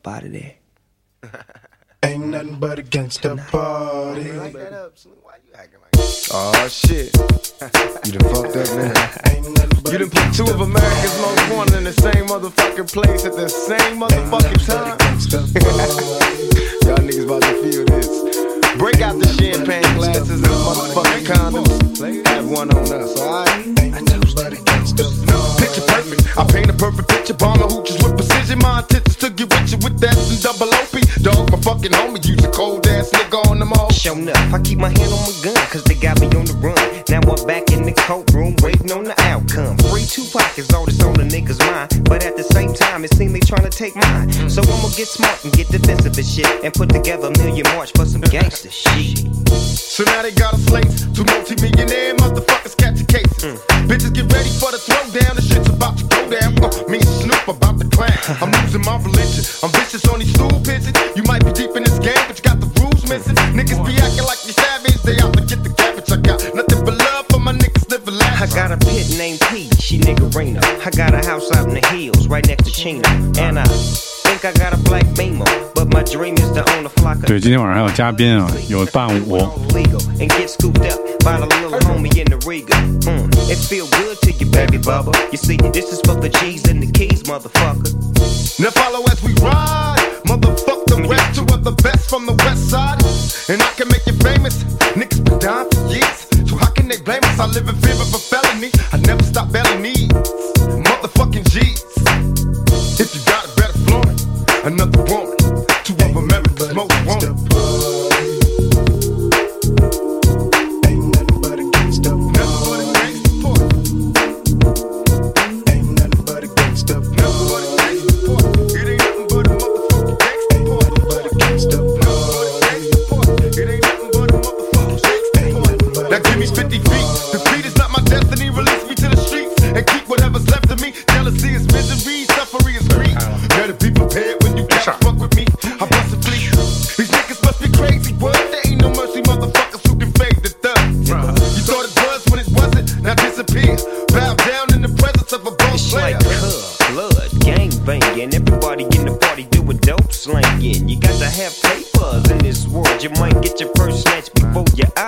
up out of there. Ain't nothing but a gangsta party. Like that up, Slim. Why you acting like that? Oh shit. You done fucked up now. Ain't nothing You a done put two of America's most wanted in the same motherfucking place at the same motherfucking time. Y'all niggas about to feel this. Break out the champagne glasses and motherfucking condoms. Have one on us, alright? Gangsta party. Picture perfect. I paint a perfect picture. Bomber hooches with precision. My intentions to get with you with that and double OP. Dog, my fucking homie. Use a cold ass nigga on them all. Show enough. I keep my hand on my gun, cause they got me on the run. Now I'm back in the courtroom, waiting on the outcome. Free two pockets, all this on the niggas' mind. But at the same time, it seems they trying to take mine. So I'ma get smart and get defensive and shit. And put together a million march for some gangster shit. So now they got a slate. Two multi-millionaire motherfuckers catch catching cases. Bitches get ready for the throwdown. The shit's about to go down. Uh, me and Snoop about to clown. I'm losing my religion. I'm vicious on these stool pigeons. You might be deep in this game, but you got the rules missing. Niggas be acting like you savage. They out to get the cabbage. I got nothing but love for my niggas living I got a pit named P, she niggerina. I got a house out in the hills, right next to Chino. And I think I got a black beamer, but my dream is to own a flock of 对，今天晚上还有嘉宾啊，有伴舞， Another woman.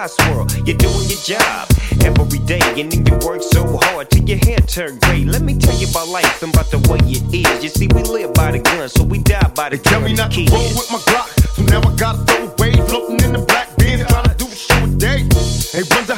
Before your eyes swirl. You're doing your job every day, and then you work so hard till your hair turn gray. Let me tell you about life and about the way it is. You see, we live by the gun, so we die by the They tell me gun. not to roll with my Glock, so now I gotta throw away, floating in the black beans, trying to do a show a day. They wonder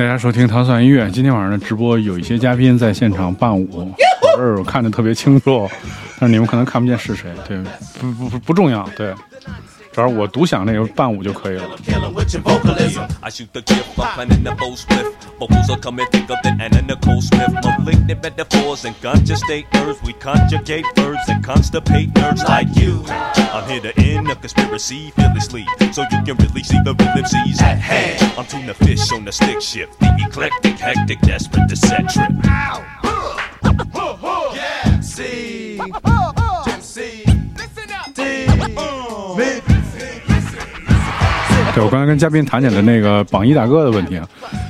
大家收听糖蒜音乐。今天晚上的直播有一些嘉宾在现场伴舞，我这儿我看着特别清楚，但是你们可能看不见是谁。对，不不不不重要。对，主要是我独享那个伴舞就可以了。 对我刚才跟嘉宾谈起的那个榜一大哥的问题啊，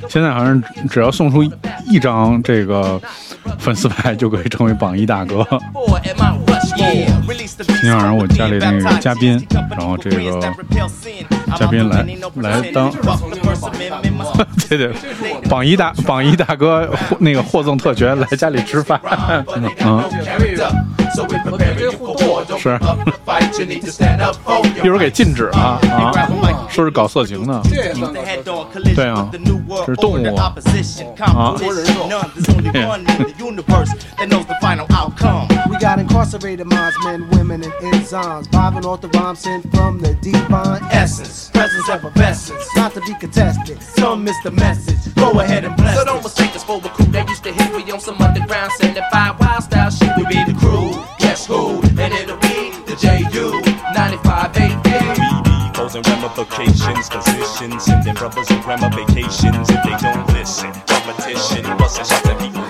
现在好像只要送出一张这个粉丝牌就可以成为榜一大哥。今天晚上我家里那个嘉宾，然后这个嘉宾来来当，对对，榜一大榜一大哥那个获赠特权来家里吃饭，嗯，是，一会儿给禁止了啊，说是搞色情呢，对啊，这是动物啊，啊。We got incarcerated minds, men, women, and enzymes. Vibing off the rhyme sent from the divine essence. Presence effervescence, not to be contested. Some miss the message. Go ahead and bless So don't mistake us for a crew that used to hit me on some underground 75 wild style shit. We be the crew. Guess who? And it'll be the JU 95 AD. BD causing ramifications, positions, sending brothers on grandma vacations if they don't listen. Competition, busting shots at people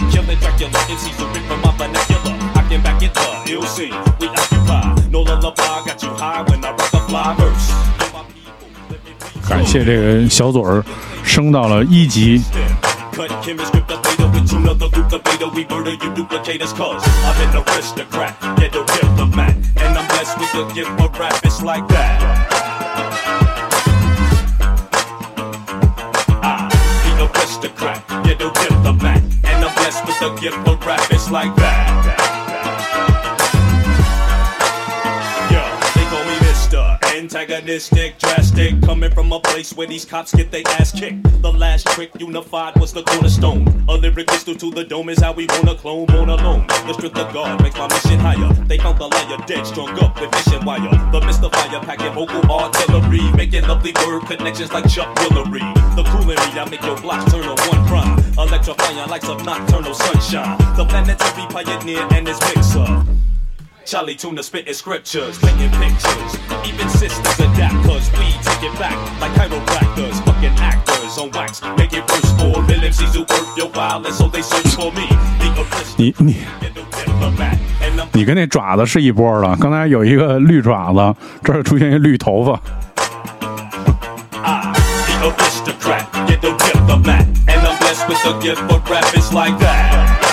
感谢这个小嘴儿升到了一级。Blessed with the gift of rap. It's like that. Antagonistic, drastic, coming from a place where these cops get their ass kicked. The last trick unified was the cornerstone. A lyric pistol to the dome is how we wanna clone, born alone. The strength of God makes my mission higher. They found the liar dead, strung up with mission wire. The mystifier packing vocal artillery, making lovely word connections like Chuck Willery. The coolery that make your blocks turn to one prime, electrifying like some nocturnal sunshine. The planetary pioneer and his mixer. Charlie Tuna spitting scriptures, painting pictures. Even sisters adapt, cause we take it back like chiropractors, fucking actors on wax. Make it worse for real MCs who work your violence, so they search for me. The aristocrat, 你你你跟那爪子是一波的。刚才有一个绿爪子，这儿出现一绿头发，I, the aristocrat, get the diplomat, and I'm blessed with the gift for rap. It's like that.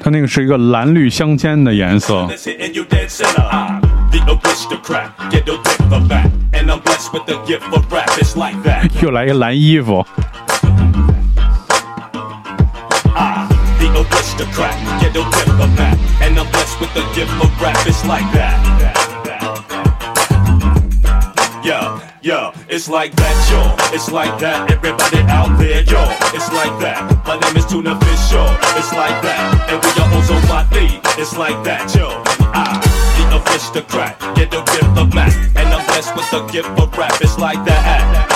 他那个是一个蓝绿相间的颜色。又来一蓝衣服。Gift of. Yeah, it's like that, yo. It's like that, everybody out there, yo. It's like that. My name is Tuna Fish, yo. It's like that, and we are also my lead. It's like that, yo. I, the aristocrat, get the diplomat, and I'm blessed with the gift of rap. It's like that.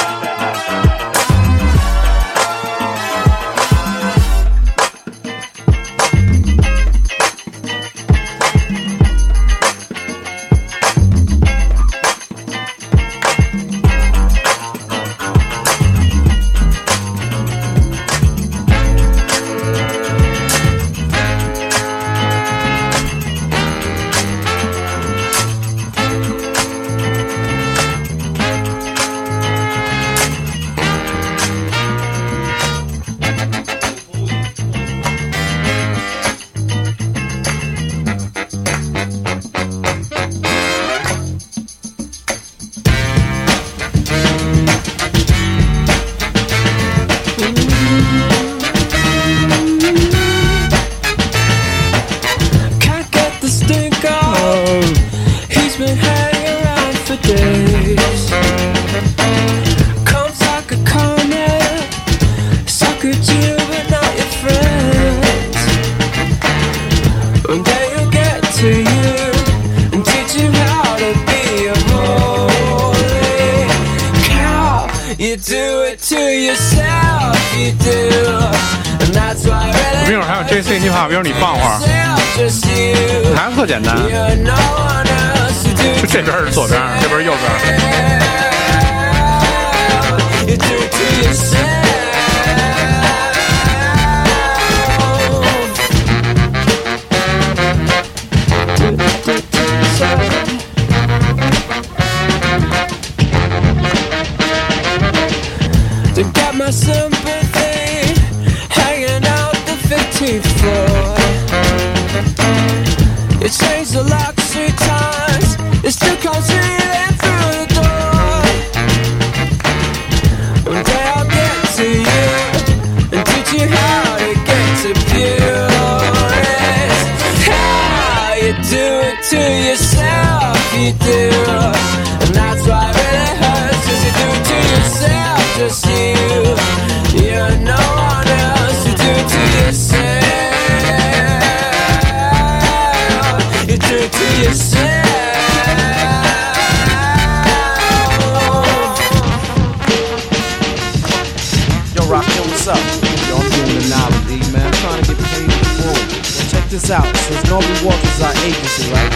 Is agency, right?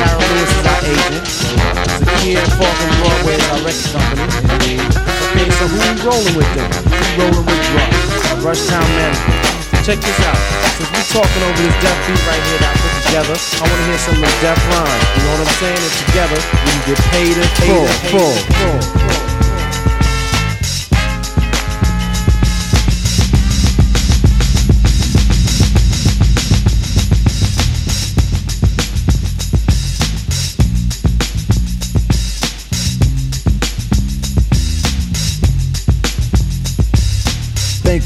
Carol Lewis is our agent. Zakia and Falcon Broadway is our record company. Okay, so who we rolling with then? We rolling with Rush. Rush Town Manager. Check this out. Since we talking over this deaf beat right here that I put together, I want to hear some of the deaf rhymes. You know what I'm saying? And together, we can get paid in full, full, full, full.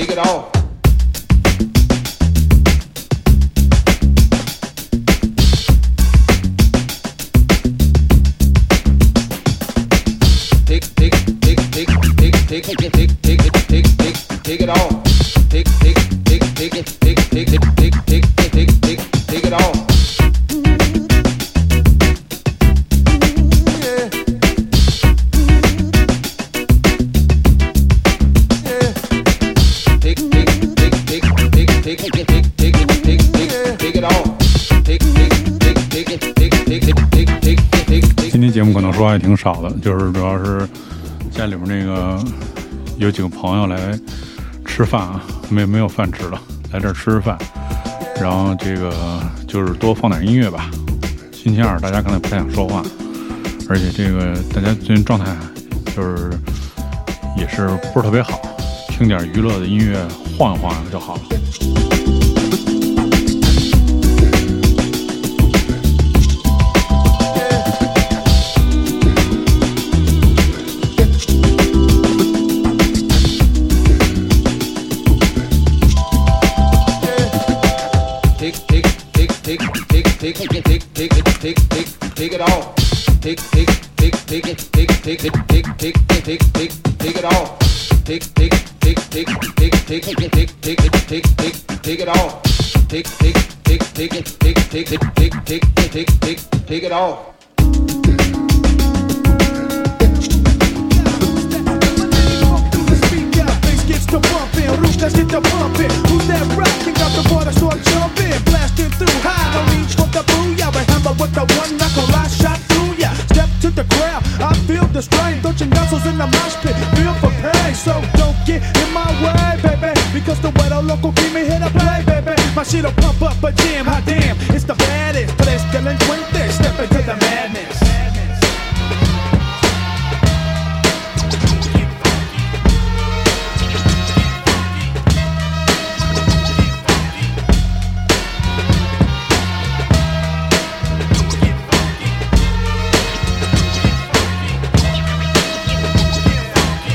Take it off. take, take, take, take, take, take. 少的，就是主要是家里边那个有几个朋友来吃饭啊，没没有饭吃了，来这儿吃饭，然后这个就是多放点音乐吧。星期二大家可能不太想说话，而且这个大家最近状态就是也是不是特别好，听点娱乐的音乐晃悠晃就好了。Take, take, take, take, take, take, it off. to bumping, Lucas get to pumping. Who's that rocking? Got the water start jumping, blasting through high. No reach for the booyah, but hammer with the one knuckle I shot through ya. Step to the crowd, I feel the strain. Don't chingasos in the mosh pit, feel for pain. So don't get in my way, baby, because the weather local keep me here to play. My shit'll pump up a jam, hot damn, it's the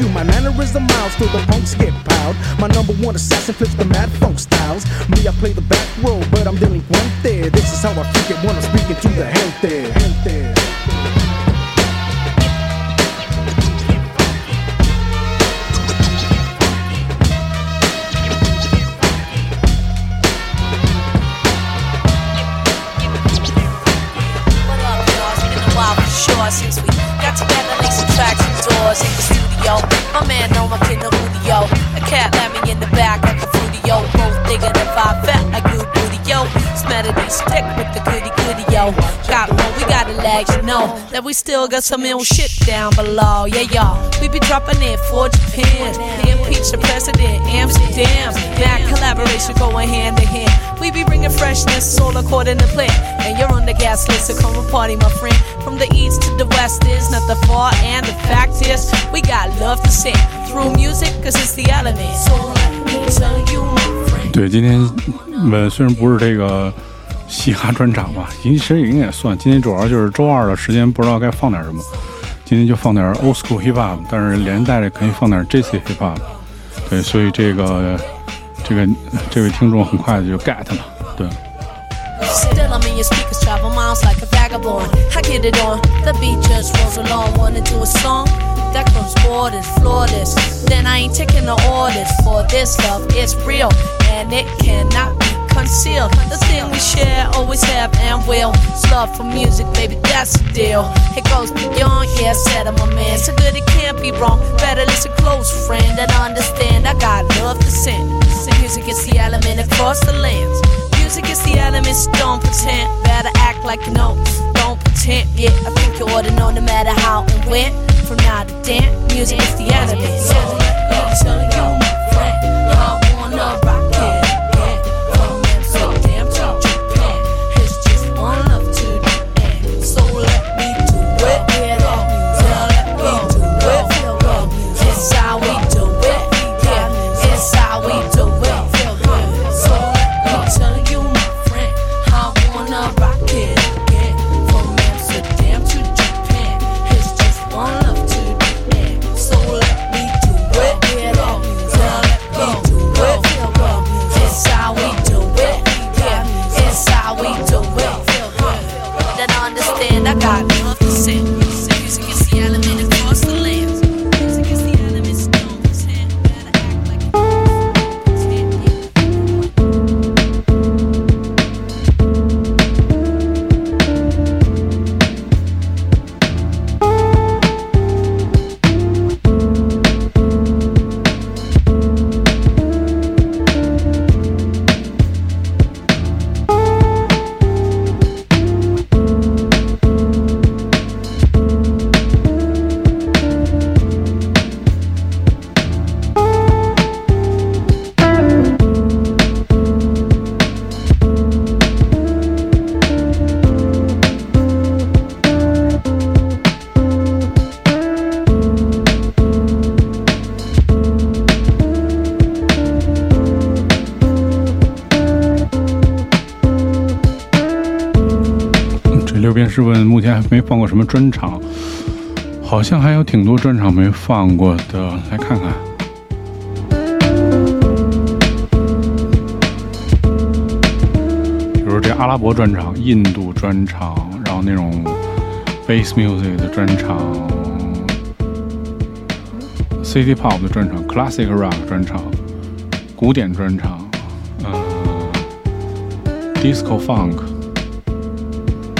you. My mannerism miles till the punks get piled. My number one assassin flips the mad funk styles. Me, I play the back row, but I'm delinquente. This is how I kick it when I'm speaking to the been a for sure since we got together, some tracks in the studio. My man know my kid the Julio. A cat let me in the back like a fruity yo. Both digging if I felt like good booty yo. Smelly stick with the goody goody yo. Got one, we got a lag, you know that we still got some ill shit down below. Yeah, y'all. We be dropping it for Japan. Impeach the president, Amsterdam. Mad collaboration going hand in hand. We be bringing freshness, all according to plan. And you're on the gas list, so come and party, my friend. From the east to the west is not the far, and the fact is, we got love to sing through music, cause it's the element. So let me tell you, my friend. 对，今天呃虽然不是这个 嘻哈专场吧，其实也应该算。今天主要就是周二的时间，不知道该放点什么。今天就放点 old school hip hop，但是连带着可以放点 JC hip hop。对，所以这个这个这位听众很快就 get 了。对，that comes borders, flawless. Then I ain't taking the orders for this love. It's real and it cannot be concealed. The thing we share, always have and will. It's love for music, baby, that's the deal. It goes beyond, yeah, said I'm a man. So good it can't be wrong. Better listen close, friend, and understand I got love to send. So music is the element across the lands. Music is the elements, don't pretend. Better act like you know, don't pretend. Yeah, I think you ought to know no matter how and when. From now to then, music is the element. So 没放过什么专场，好像还有挺多专场没放过的，来看看。比如这阿拉伯专场、印度专场，然后那种 bass music 的专场、city pop 的专场、classic rock 专场、古典专场，呃，disco funk、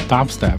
dubstep，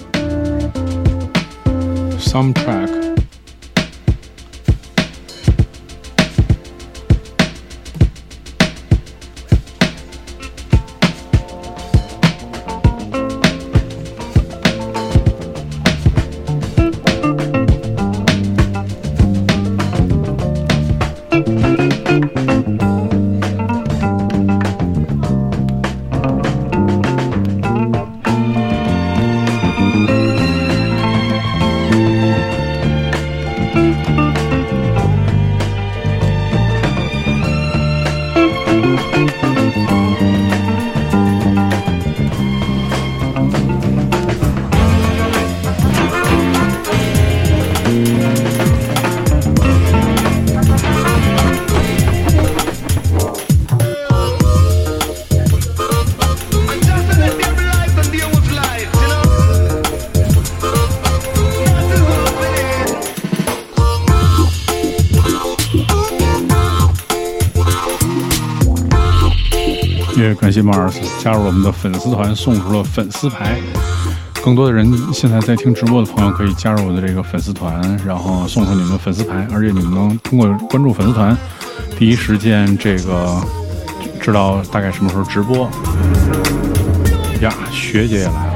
R&B、rockabilly、加入我们的粉丝团，送出了粉丝牌。更多的人现在在听直播的朋友可以加入我的这个粉丝团，然后送出你们的粉丝牌，而且你们能通过关注粉丝团，第一时间这个知道大概什么时候直播。呀，学姐也来了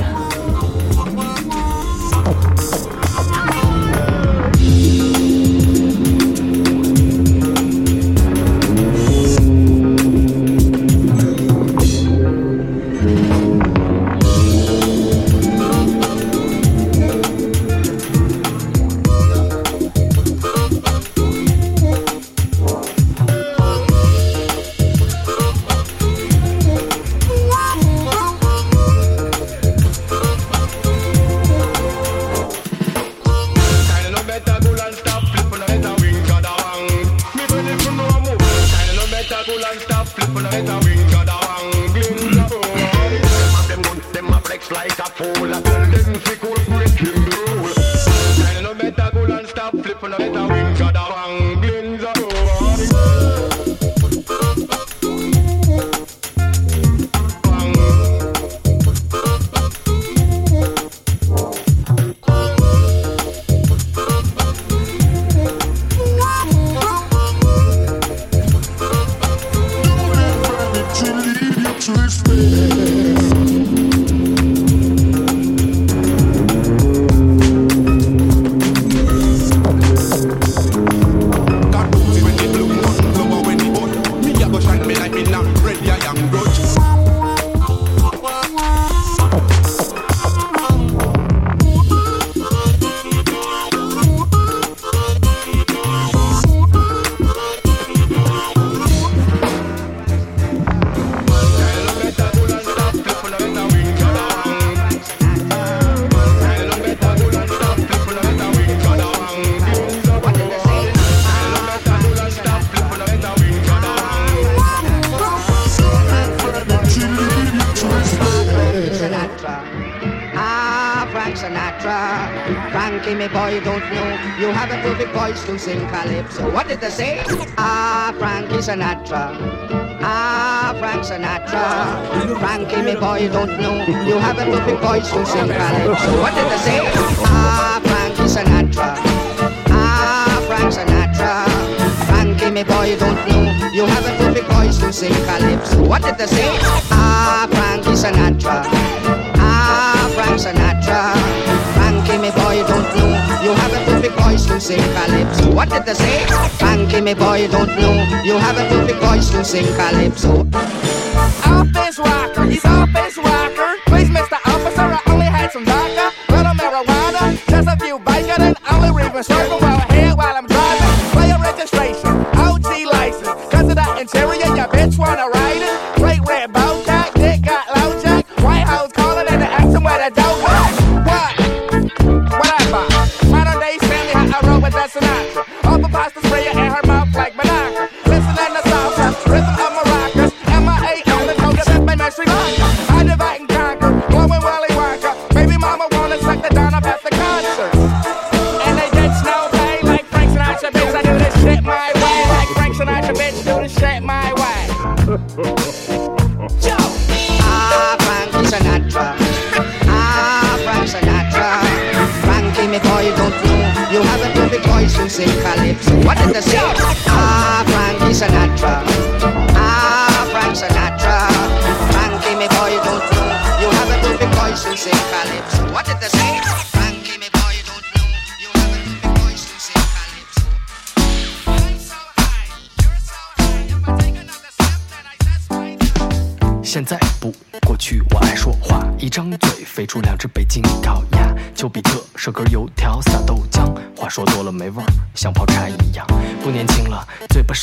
Ah, ah, Frankie Sinatra. What did they say? Ah, Frankie Sinatra. Ah, Frank Sinatra. Frankie, me boy, you don't know. You have a put voice to sing calypso. What did they say? Ah, Frankie Sinatra. Ah, Frank Sinatra Frankie, me boy, you don't know. You have a put voice to sing calypso. What did they say? Frankie, me boy, you don't know. You have a put voice to sing calypso. Office rocker, he's office rocker. Please, Mr some vodka, little marijuana, just a few bacon, and only reading circle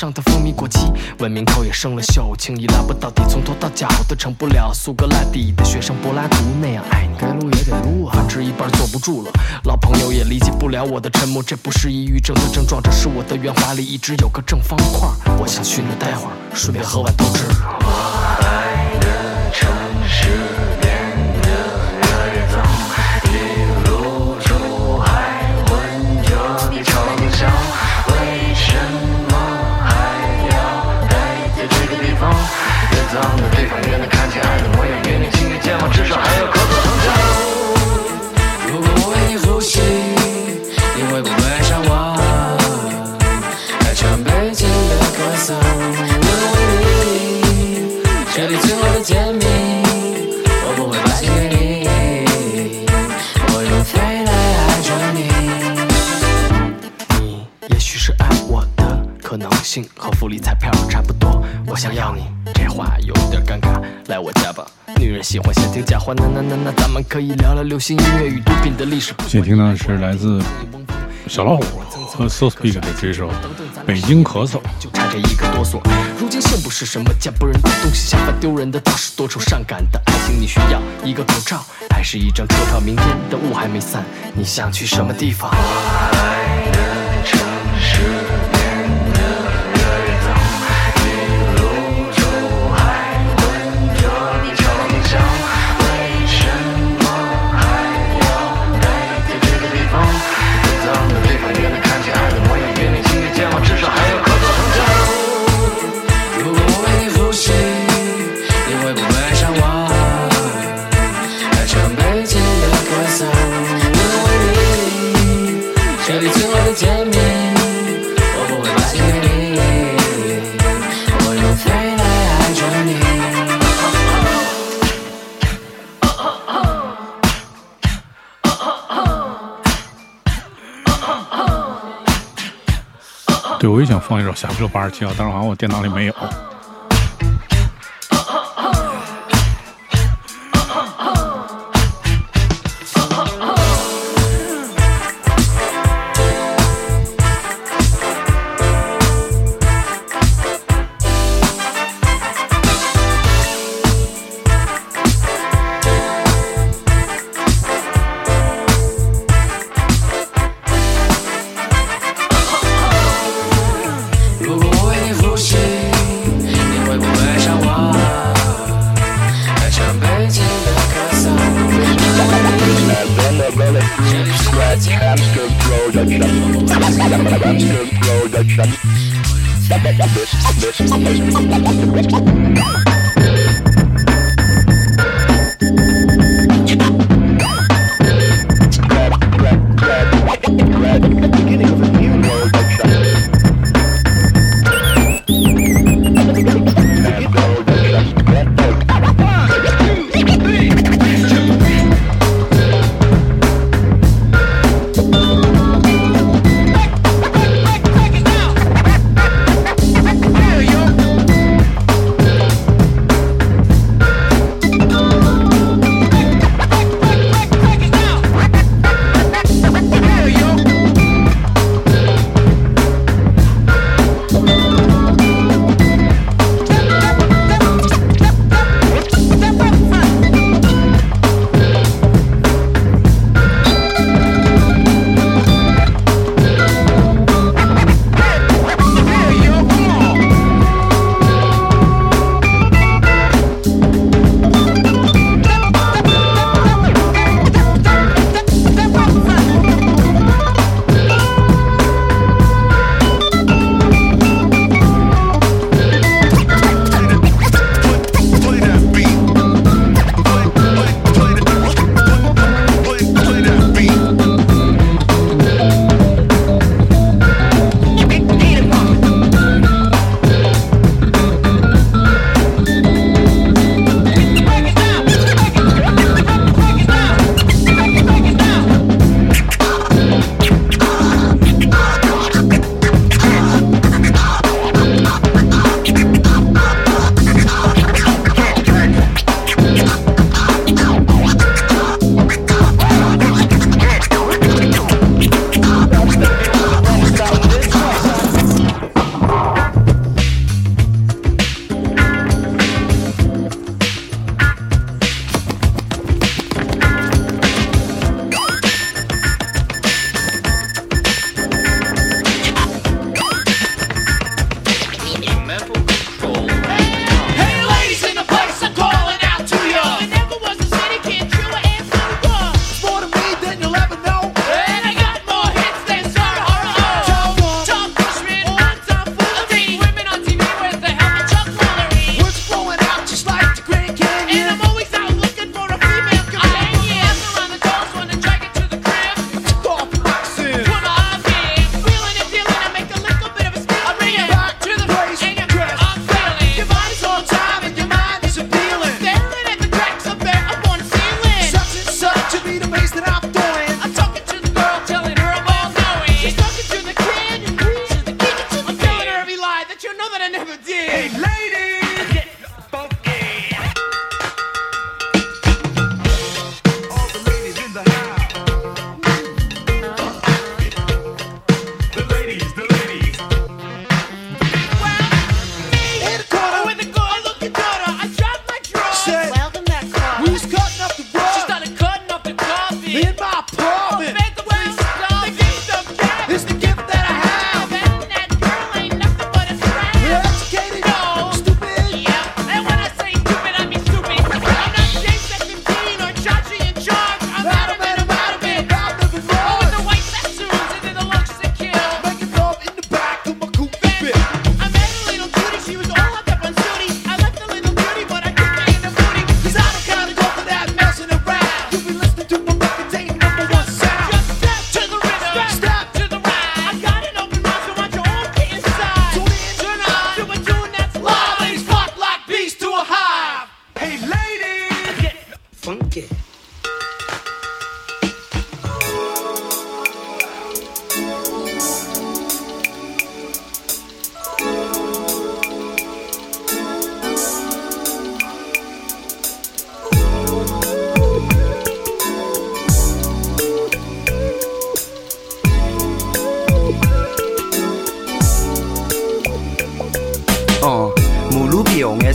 上的蜂蜜过期，文明头也生了锈，轻易拉不到底，从头到脚都成不了苏格拉底的学生柏拉图那样爱你。该撸也得撸啊，反正一半坐不住了。老朋友也理解不了我的沉默，这不是抑郁症的症状，这是我的圆滑里一直有个正方块。我想去那待会儿，顺便喝碗豆汁儿。城市脏的地方也能看见。话，那那那那，咱们可以聊聊流行音乐与毒品的历史。现在听到的是来自小老虎和 So Speak 的这首《北京咳嗽》。就差这一个哆嗦。如今是什么见不人的东西，相反丢人的倒是多愁善感的爱情。你需要一个口罩，还是一张车票？明天的雾还没散，你想去什么地方？放一首《下不了八十七号》，但是好像我电脑里没有。production. Production. This, this, this, this.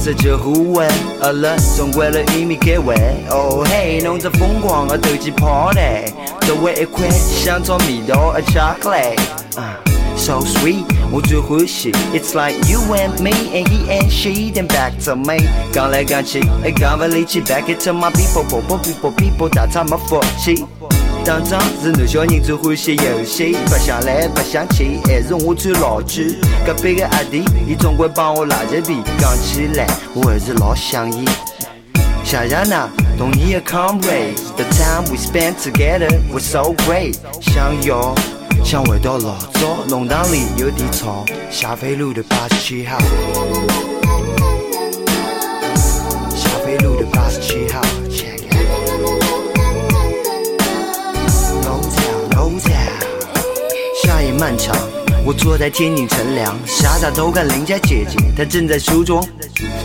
皮用颜色就护卫，饿了中国的玉米给喂。哦嘿，弄着疯狂的斗鸡 party，周围一块香草蜜豆的 chocolate。啊 So sweet，我最欢喜。It's like you and me and he and she then back to me。刚来刚去，哎刚不力气，back it to my people people people people，大他们福气。当长是男小人最欢喜游戏，白相来白相去，还是我最老句。隔壁个阿弟，伊总归帮我拉着皮，讲起来我还是老想伊。谢谢那同你的 comrade，the time we spent together was so great。想要想回到老早，弄堂里有点吵，霞飞路的八十七号，漫长，我坐在天顶乘凉，傻傻偷看邻家姐姐，她正在梳妆，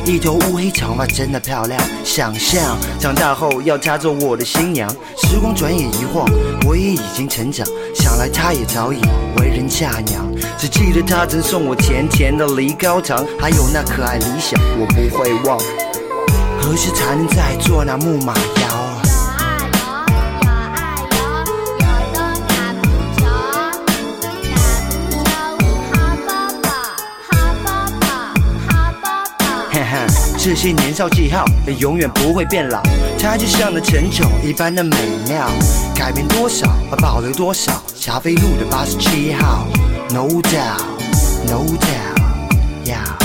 一头乌黑长发真的漂亮。想象长大后要她做我的新娘，时光转眼一晃，我也已经成长，想来她也早已为人嫁娘。只记得她曾送我甜甜的梨膏糖，还有那可爱理想，我不会忘。何时才能再做那木马摇？这些年少记号也永远不会变老，它就像那陈酒一般的美妙。改变多少，保留多少。霞飞路的八十七号，No doubt，No doubt，Yeah。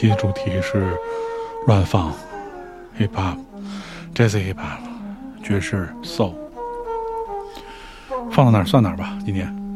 今天主题是乱放，hiphop，jazz hiphop，爵士 soul，放到哪儿算哪儿吧，今天。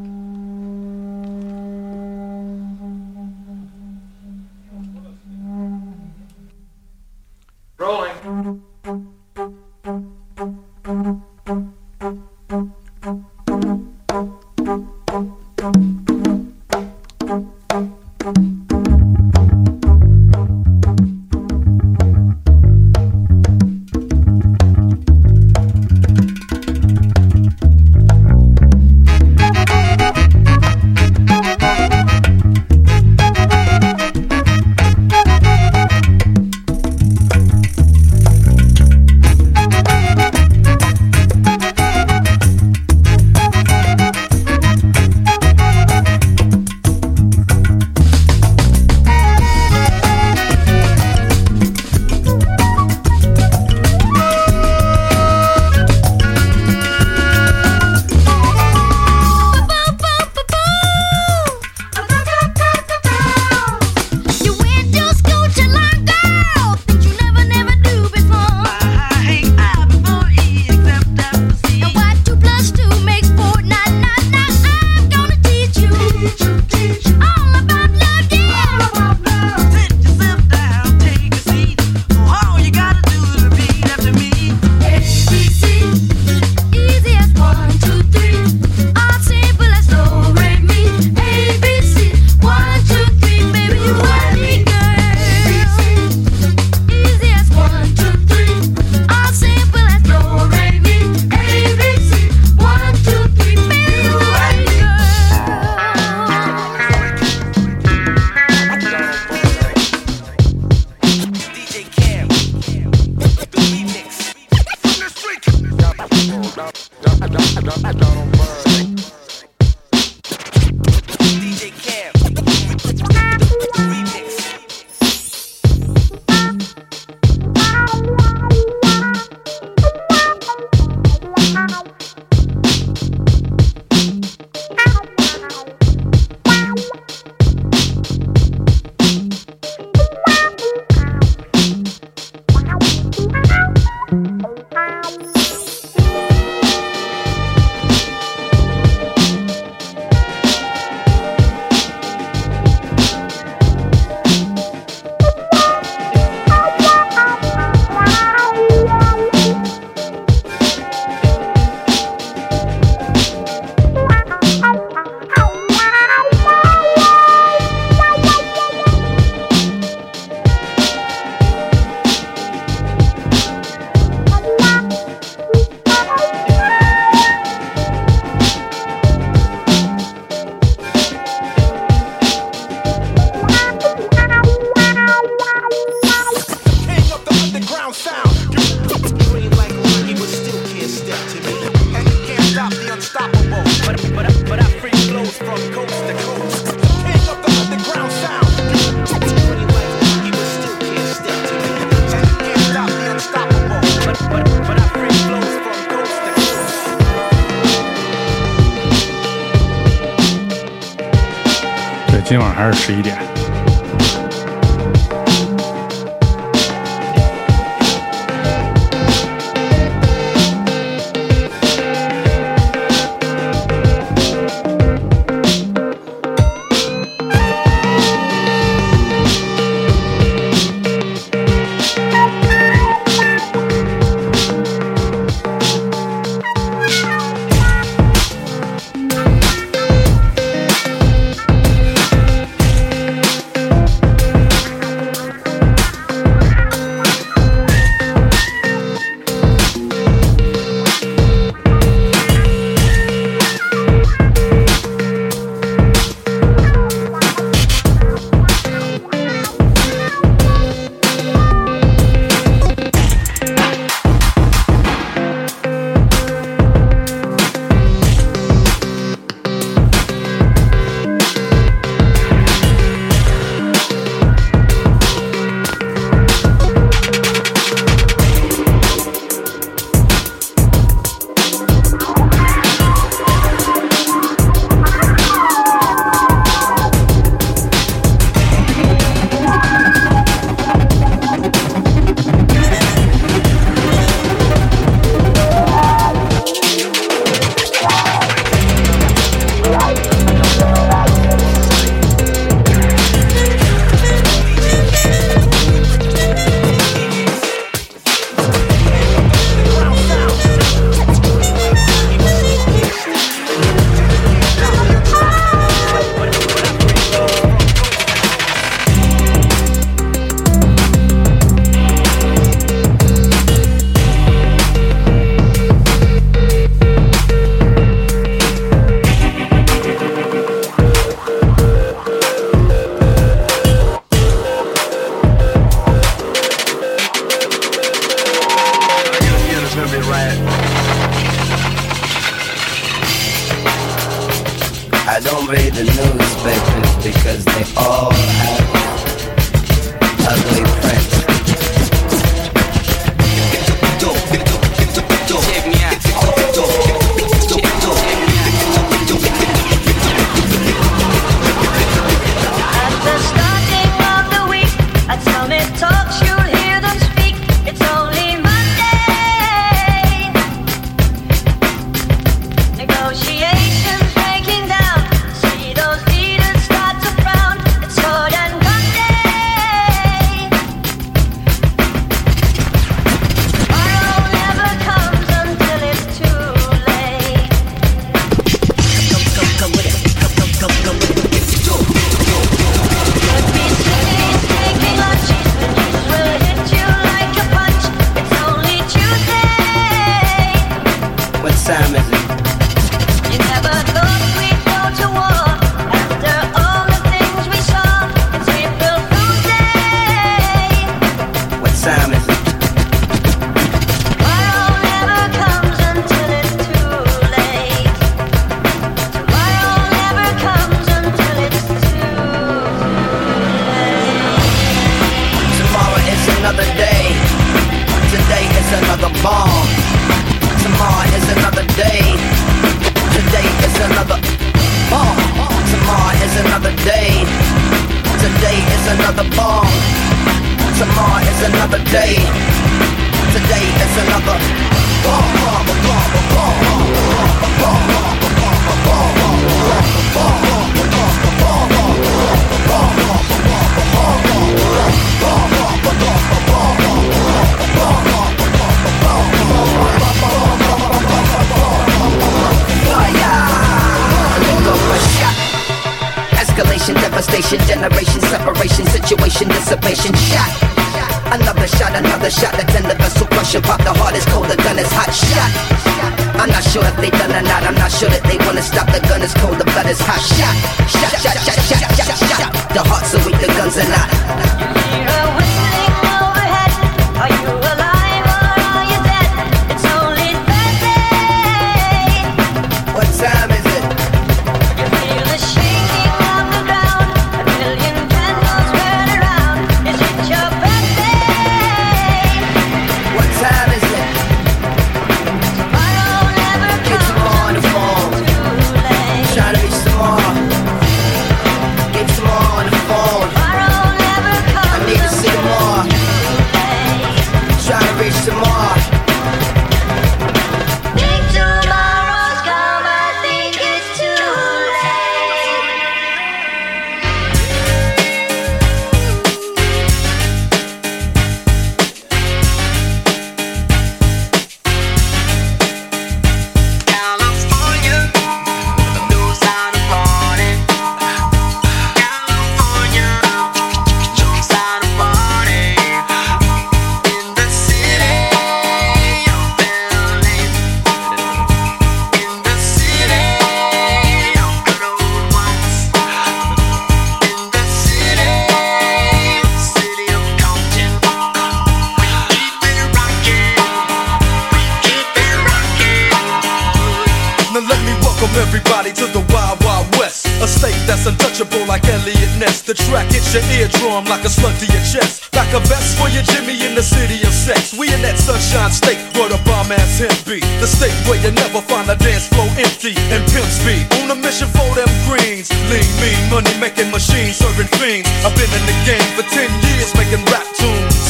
Ass. The state where you never find a dance floor empty and pimp speed. On a mission for them greens. Lean, mean, money making machines, serving fiends. I've been in the game for 10 years making rap tunes.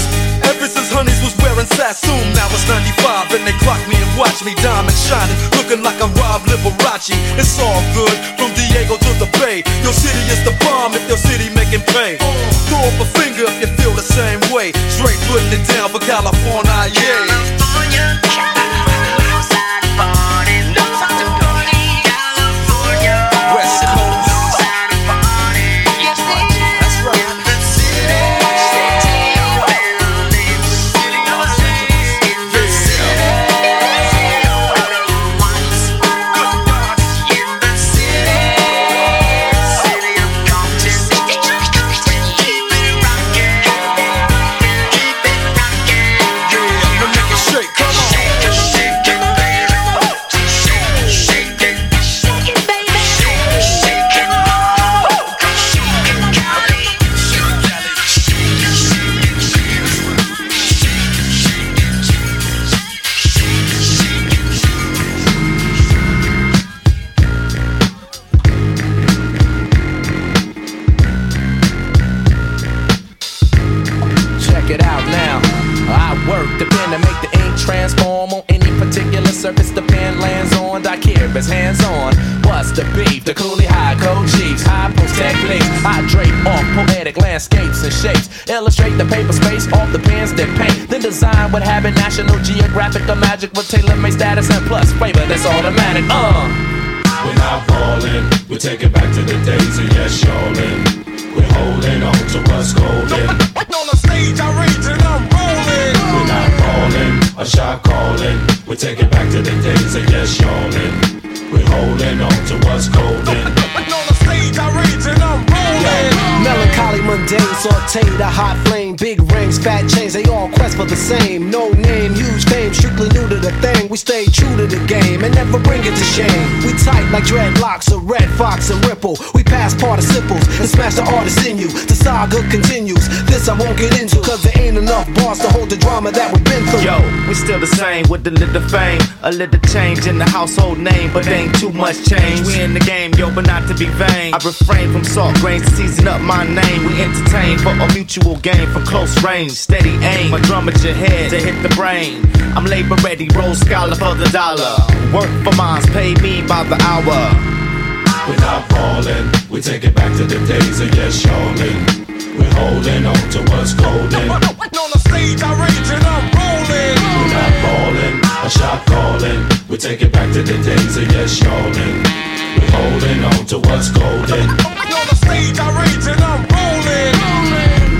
Ever since Honeys was wearing Sassoon, now it's 95 and they clock me and watch me diamond shining, looking like I'm Rob Liberace. It's all good from Diego to the Bay. Your city is the bomb if your city making pay. Throw up a finger if you feel the same way. Straight putting it down for California, yeah. Poetic landscapes and shapes. Illustrate the paper space off the pens that paint. Then design what habit National Geographic or magic with tailor made status and plus flavor that's automatic. Uh. We're not falling, we take it back to the days of yes, y'allin'. We're holding on to what's golden. On the stage, I rage and I'm rolling. We're not falling, a shot calling. We take it back to the days of yes, y'allin'. We're holding on to what's golden. On the stage, I rage and I'm rolling. Melancholy, mundane, sauteed, a hot flame, big rings, fat chains, they all quest for the same. No name, huge fame, strictly new to the thing. We stay true to the game and never bring it to shame. We tight like dreadlocks, a Redd Foxx and ripple. We pass participles and smash the artist in you. The saga continues. This I won't get into, cause there ain't enough bars to hold the drama that we've been through. Yo, we still the same with a little fame, a little change in the household name, but ain't too much change. We in the game, yo, but not to be vain. I refrain from salt grains season up my name. We entertain for a mutual gain from close range, steady aim. My drum at your head to hit the brain. I'm labor ready, roll scholar for the dollar. Work for mines, pay me by the hour. We're not falling, we take it back to the days of yes, y'allin'. We're holding on to what's golden. On the stage, I rage and I'm rolling. We're not falling, a shot calling. We take it back to the days of yes, y'allin'. We're holding on to what's golden. Stage, I rage and I'm rolling.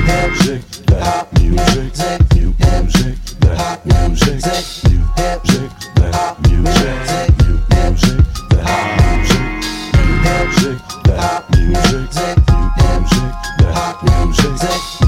Music, that music, new music, that music, new music, that music, new music, that music, new music, that music, new music, that music,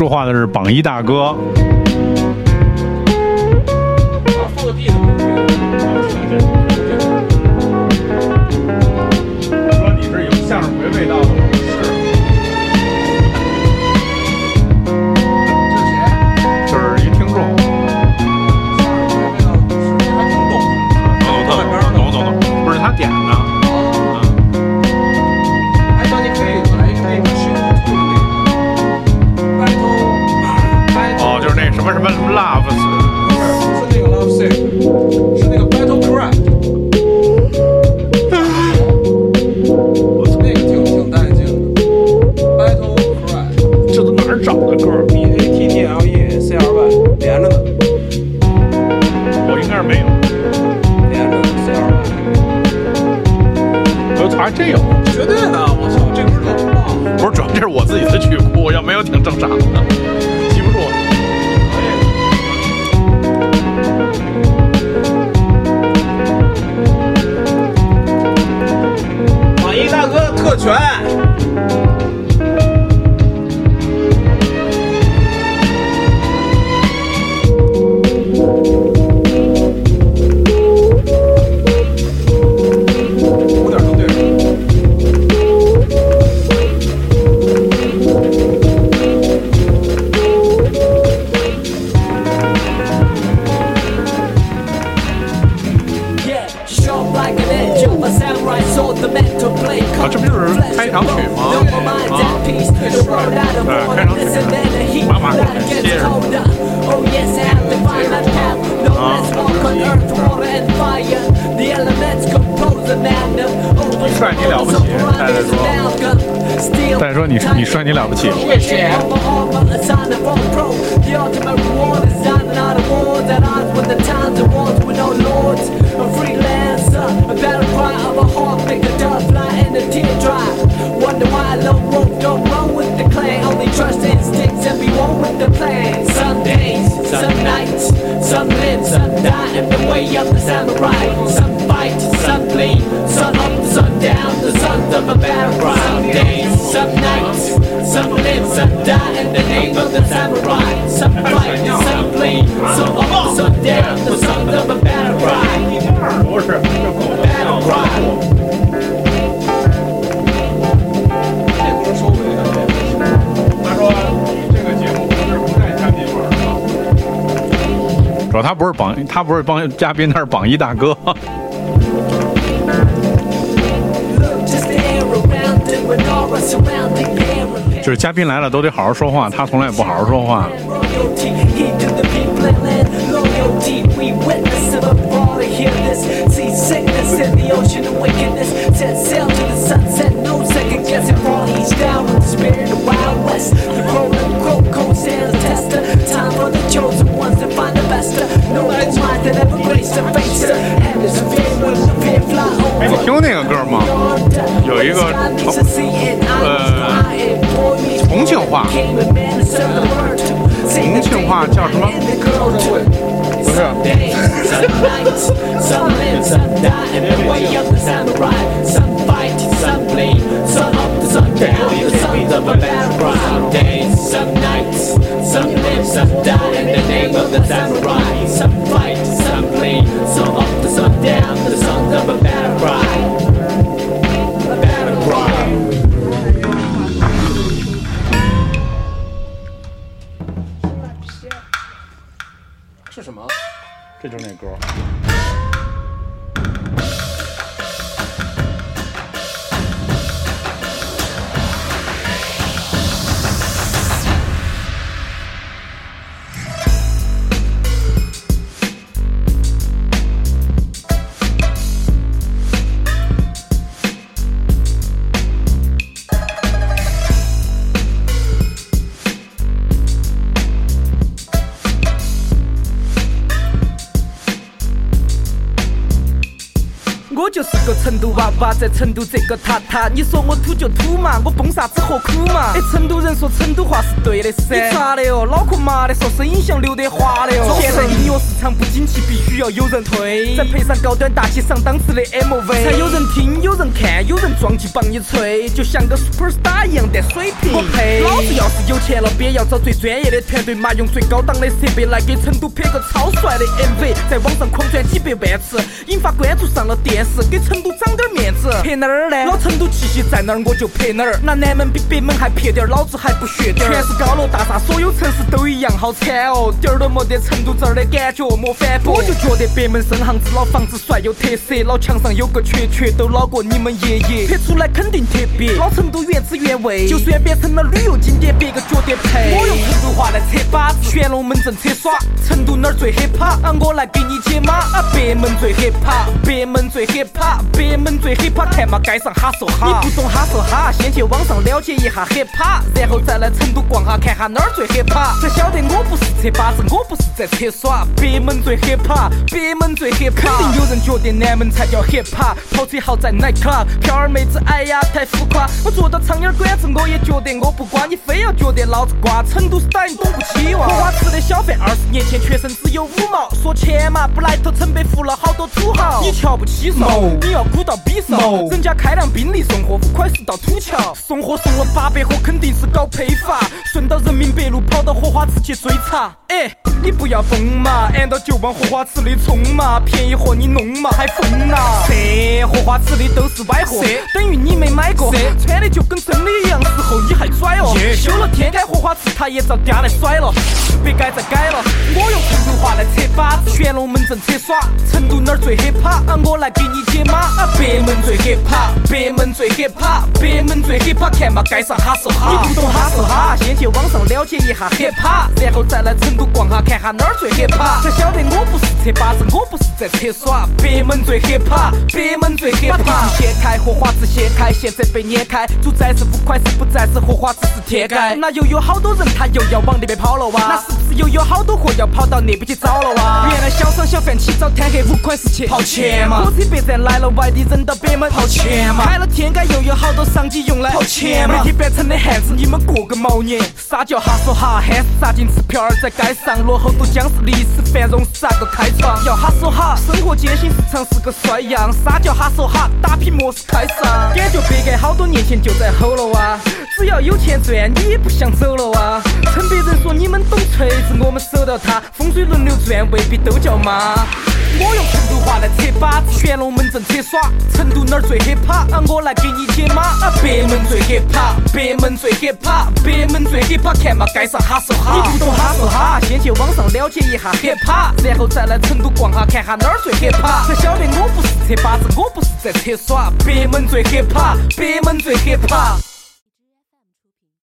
说话的是榜一大哥。全。不是帮嘉宾，那是榜一大哥。就是嘉宾来了都得好好说话，他从来也不好好说话。你听那个歌吗？有一个，呃，重庆话，重庆话叫什么？不是。Some nights, some live, some die, and the way of the samurai. Some fight, some bleed, sun up, sun down, the sons of a battle Some days, some nights, some live, some die, in the name of the samurai. Some fight, some bleed, sun up, the sun down, the sons of a battle cry. A girl. 成都这个塔塔，你说我土就土嘛，我蹦啥子何苦嘛？哎，成都人说成都话是对的噻。你咋的哦？脑壳麻的说声音像刘德华的哦。现在音乐市场不景气，必须要有人推，再配上高端大气上档次的 MV，才有人听，有人看，有人撞击帮你吹，就像个 superstar 一样的水平。我呸！老子要是有钱了，别要找最专业的团队嘛，用最高档的设备来给成都拍个超帅的 MV，在网上狂转几百万次，引发关注上了电视，给成都长点面子。拍哪儿呢？老成都气息在哪儿我就拍哪儿。那南门比北门还撇点儿，老子还不屑点儿。全是高楼大厦，所有城市都一样，好惨哦，点儿都没得成都这儿的感觉，莫反驳。我就觉得北门深巷子老房子帅有特色，老墙上有个缺缺，都老过你们爷爷。拍出来肯定特别，老成都原汁原味。就算变成了旅游景点，别个觉得配。我用成都话来扯把子，玄龙门阵扯耍。成都哪儿最 hiphop？啊，我来给你解码。啊，北门最 hiphop，北门最 hiphop，北门最 hiphop，看嘛街上哈说哈。你不懂哈说哈，先去网上了解一下 hiphop，然后再来成都逛哈，看下哪儿最 hiphop，才晓得我不是扯把子，我不是在扯耍。北门最 hiphop，北门最 hiphop，肯定有人觉得南门才叫 hiphop，跑车豪宅 night club，漂儿妹子哎呀太浮夸。我坐到苍蝇馆子，我也觉得我不瓜，你非要觉得老子瓜。成都 style 你懂不起哇。荷花池的小贩二十年前全身只有五毛，说钱嘛不来头，成被服了好多土豪。你瞧不起噻，你要鼓到比噻，人家开辆宾利送货五块四到土桥，送货送了八百盒，肯定是搞批发，顺到人民北路跑到荷花池去追查。哎，你不要疯嘛，按到就往荷花池里冲嘛，便宜货你弄嘛还疯呐？这荷花池里都是歪货，等于你没买过，穿的就跟真的一样，时候你还拽哦。修了天开荷花池，他也遭嗲来甩了，别改再改了。我用成都话来扯把子，玄龙门阵扯耍，成都哪儿最 hiphop？啊，我来给你解码。啊，北门最 hiphop，北门最 hiphop，北门最 hiphop，看嘛街上哈说哈。你不懂哈说哈，先去网上了解一下 hiphop，然后再来成都逛哈，看下哪儿最 hiphop，才晓得我不是扯把子，我不是在扯耍。北门最 hiphop，北门最 hiphop。把地掀开，荷花池掀开，现在被撵开，主宰是五块是，不再是荷花池是天街。那又有好多人他又要往那边跑了哇？那是不是又有好多货要跑到那边去找了哇？原来小商小贩起早贪黑五块是钱跑钱嘛，火车北站来了，外地人到北门跑钱嘛，开了天街又有好多商机用来跑钱嘛。媒体扮成的汉子，你们过个毛年？啥叫哈说哈？汉是砸金吃票儿在街上，落后都将是历史繁荣是咋个开创？要哈说哈，生活艰辛市场是个帅样。啥叫哈说哈？打拼模式开上，感觉北街好多年前就在吼了哇！只要有钱赚，你也不想走了哇！趁别人说你们懂锤子，我们守到他，风水轮流转，未必都叫妈。我用成都话来扯把子，旋龙门阵扯耍。成都哪儿最 hiphop？啊，我来给你解码。啊，北门最 hiphop，北门最 hiphop，北门最 hiphop，看嘛街上哈说哈。你不懂哈说哈，先去网上了解一下 hiphop，然后再来成都逛哈，看下哪儿最 hiphop，才晓得我不是扯把子，我不是在扯耍。北门最 hiphop，北门最 hiphop。